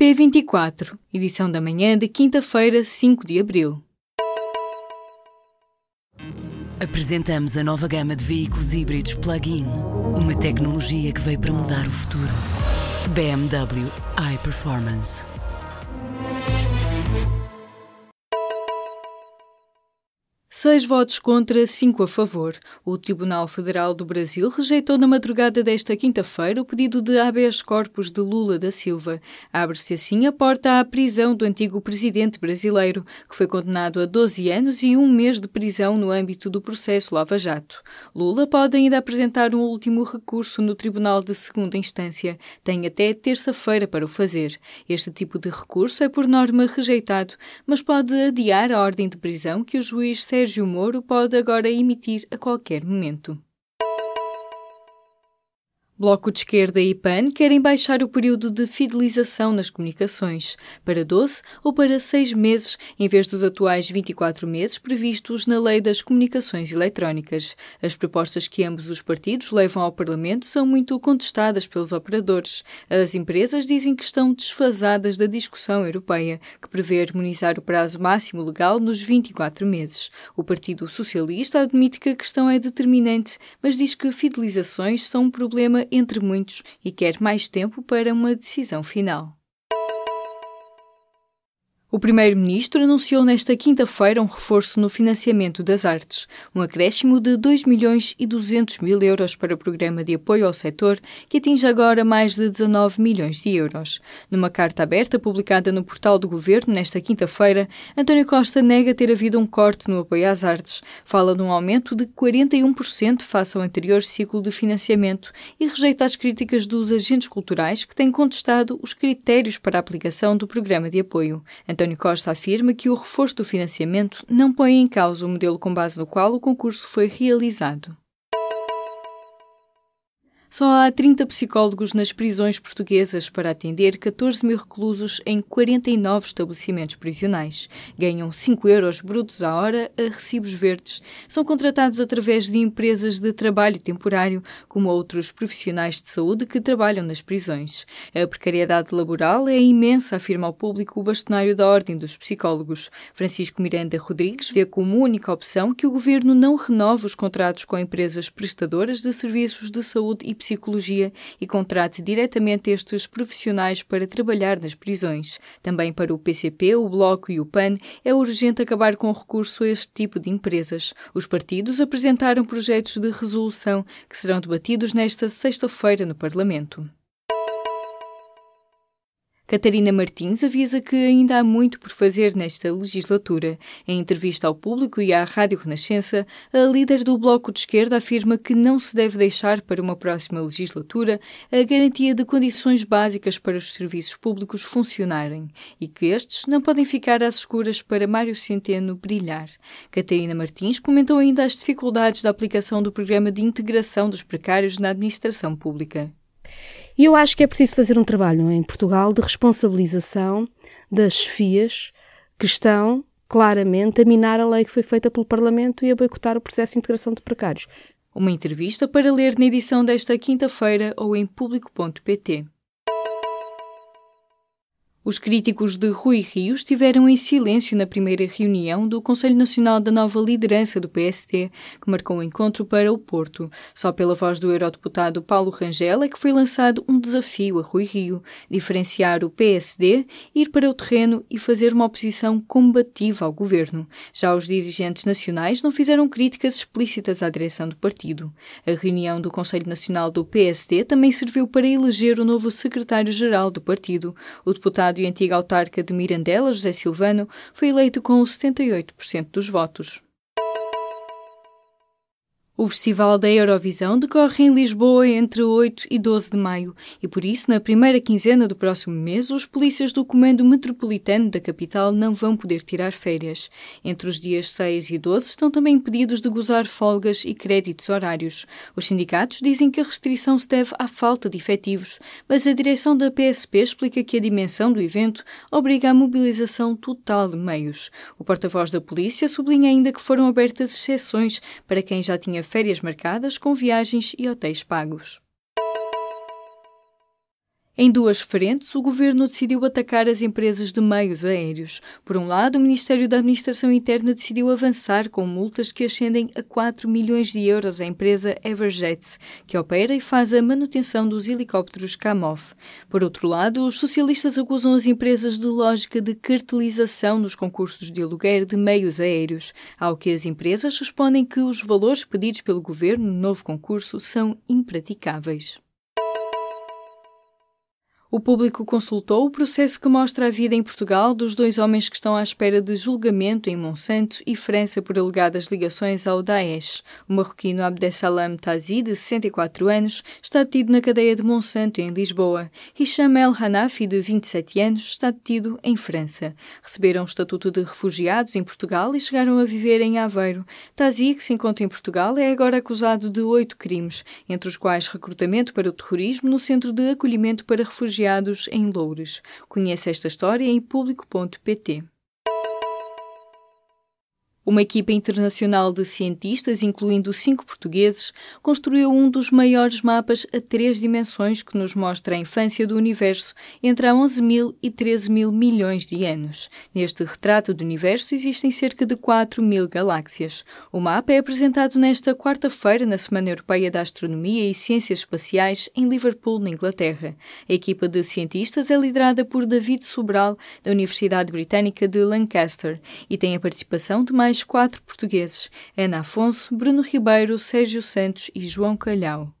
P24, edição da manhã de quinta-feira, 5 de abril. Apresentamos a nova gama de veículos híbridos plug-in. Uma tecnologia que veio para mudar o futuro. BMW iPerformance. Seis votos contra, cinco a favor. O Tribunal Federal do Brasil rejeitou na madrugada desta quinta-feira o pedido de habeas corpus de Lula da Silva. Abre-se assim a porta à prisão do antigo presidente brasileiro, que foi condenado a 12 anos e um mês de prisão no âmbito do processo Lava Jato. Lula pode ainda apresentar um último recurso no Tribunal de Segunda Instância. Tem até terça-feira para o fazer. Este tipo de recurso é por norma rejeitado, mas pode adiar a ordem de prisão que o juiz Sérgio Sérgio Moro pode agora emitir a qualquer momento. Bloco de Esquerda e PAN querem baixar o período de fidelização nas comunicações para 12 ou para 6 meses, em vez dos atuais 24 meses previstos na Lei das Comunicações Eletrónicas. As propostas que ambos os partidos levam ao Parlamento são muito contestadas pelos operadores. As empresas dizem que estão desfasadas da discussão europeia, que prevê harmonizar o prazo máximo legal nos 24 meses. O Partido Socialista admite que a questão é determinante, mas diz que fidelizações são um problema entre muitos e quer mais tempo para uma decisão final. O Primeiro-Ministro anunciou nesta quinta-feira um reforço no financiamento das artes, um acréscimo de 2 milhões e 200 mil euros para o programa de apoio ao setor, que atinge agora mais de 19 milhões de euros. Numa carta aberta publicada no portal do Governo nesta quinta-feira, António Costa nega ter havido um corte no apoio às artes, fala num aumento de 41% face ao anterior ciclo de financiamento e rejeita as críticas dos agentes culturais que têm contestado os critérios para a aplicação do programa de apoio. António Costa afirma que o reforço do financiamento não põe em causa o modelo com base no qual o concurso foi realizado. Só há 30 psicólogos nas prisões portuguesas para atender 14 mil reclusos em 49 estabelecimentos prisionais. Ganham 5 euros brutos à hora a recibos verdes. São contratados através de empresas de trabalho temporário, como outros profissionais de saúde que trabalham nas prisões. A precariedade laboral é imensa, afirma ao público o bastonário da Ordem dos Psicólogos. Francisco Miranda Rodrigues vê como única opção que o governo não renove os contratos com empresas prestadoras de serviços de saúde e psicologia e contrate diretamente estes profissionais para trabalhar nas prisões. Também para o PCP, o Bloco e o PAN é urgente acabar com o recurso a este tipo de empresas. Os partidos apresentaram projetos de resolução que serão debatidos nesta sexta-feira no Parlamento. Catarina Martins avisa que ainda há muito por fazer nesta legislatura. Em entrevista ao público e à Rádio Renascença, a líder do Bloco de Esquerda afirma que não se deve deixar para uma próxima legislatura a garantia de condições básicas para os serviços públicos funcionarem e que estes não podem ficar às escuras para Mário Centeno brilhar. Catarina Martins comentou ainda as dificuldades da aplicação do programa de integração dos precários na administração pública. E eu acho que é preciso fazer um trabalho em Portugal de responsabilização das chefias que estão claramente a minar a lei que foi feita pelo Parlamento e a boicotar o processo de integração de precários. Uma entrevista para ler na edição desta quinta-feira ou em público.pt. Os críticos de Rui Rio estiveram em silêncio na primeira reunião do Conselho Nacional da Nova Liderança do PST, que marcou o um encontro para o Porto. Só pela voz do eurodeputado Paulo Rangel é que foi lançado um desafio a Rui Rio, diferenciar o PSD, ir para o terreno e fazer uma oposição combativa ao governo. Já os dirigentes nacionais não fizeram críticas explícitas à direção do partido. A reunião do Conselho Nacional do PSD também serviu para eleger o novo secretário-geral do partido, o deputado deputado e antiga autarca de Mirandela, José Silvano, foi eleito com 78% dos votos. O Festival da Eurovisão decorre em Lisboa entre 8 e 12 de maio e, por isso, na primeira quinzena do próximo mês, os polícias do Comando Metropolitano da capital não vão poder tirar férias. Entre os dias 6 e 12 estão também impedidos de gozar folgas e créditos horários. Os sindicatos dizem que a restrição se deve à falta de efetivos, mas a direção da PSP explica que a dimensão do evento obriga a mobilização total de meios. O porta-voz da polícia sublinha ainda que foram abertas exceções para quem já tinha férias marcadas com viagens e hotéis pagos. Em duas frentes, o governo decidiu atacar as empresas de meios aéreos. Por um lado, o Ministério da Administração Interna decidiu avançar com multas que ascendem a 4 milhões de euros à empresa Everjets, que opera e faz a manutenção dos helicópteros Kamov. Por outro lado, os socialistas acusam as empresas de lógica de cartelização nos concursos de aluguer de meios aéreos, ao que as empresas respondem que os valores pedidos pelo governo no novo concurso são impraticáveis. O público consultou o processo que mostra a vida em Portugal dos dois homens que estão à espera de julgamento em Monsanto e França por alegadas ligações ao Daesh. O marroquino Abdessalam Tazi, de 64 anos, está detido na cadeia de Monsanto, em Lisboa. Hisham El Hanafi, de 27 anos, está detido em França. Receberam o estatuto de refugiados em Portugal e chegaram a viver em Aveiro. Tazi, que se encontra em Portugal, é agora acusado de oito crimes, entre os quais recrutamento para o terrorismo no Centro de Acolhimento para Refugiados refugiados em Loures. Conheça esta história em público.pt. Uma equipa internacional de cientistas, incluindo cinco portugueses, construiu um dos maiores mapas a três dimensões que nos mostra a infância do universo entre há 11 mil e 13 mil milhões de anos. Neste retrato do universo existem cerca de 4 mil galáxias. O mapa é apresentado nesta quarta-feira na Semana Europeia da Astronomia e Ciências Espaciais em Liverpool, na Inglaterra. A equipa de cientistas é liderada por David Sobral, da Universidade Britânica de Lancaster, e tem a participação de mais quatro portugueses: Ana Afonso, Bruno Ribeiro, Sérgio Santos e João Calhau.